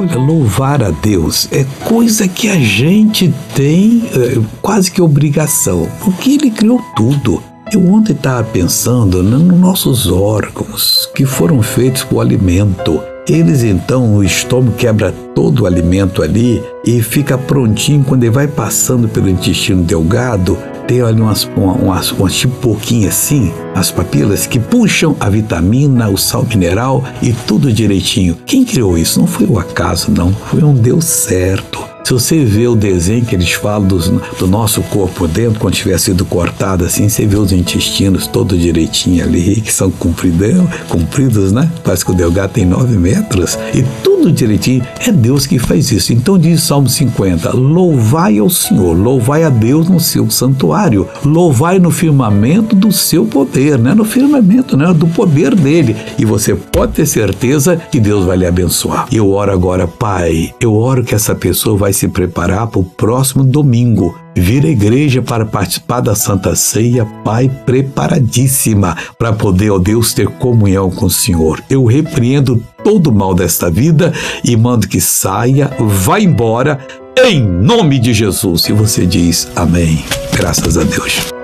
Olha, louvar a Deus é coisa que a gente tem é, quase que obrigação, porque Ele criou tudo. Eu ontem estava pensando nos nossos órgãos que foram feitos para o alimento. Eles então, o estômago quebra todo o alimento ali e fica prontinho quando ele vai passando pelo intestino delgado. Tem ali umas, umas, umas tipo pouquinho assim, as papilas que puxam a vitamina, o sal mineral e tudo direitinho. Quem criou isso? Não foi o acaso, não. Foi um Deus certo. Se você vê o desenho que eles falam do nosso corpo dentro, quando tiver sido cortado assim, você vê os intestinos todo direitinho ali, que são compridão, compridos, né? Parece que o delgado tem nove metros. E tudo direitinho. É Deus que faz isso. Então diz Salmo 50: Louvai ao Senhor, louvai a Deus no seu santuário, louvai no firmamento do seu poder, né? No firmamento, né? Do poder dele. E você pode ter certeza que Deus vai lhe abençoar. Eu oro agora, Pai, eu oro que essa pessoa vai se preparar para o próximo domingo vir à igreja para participar da Santa Ceia, Pai, preparadíssima para poder, ó Deus, ter comunhão com o Senhor. Eu repreendo todo o mal desta vida e mando que saia, vá embora, em nome de Jesus. E você diz amém. Graças a Deus.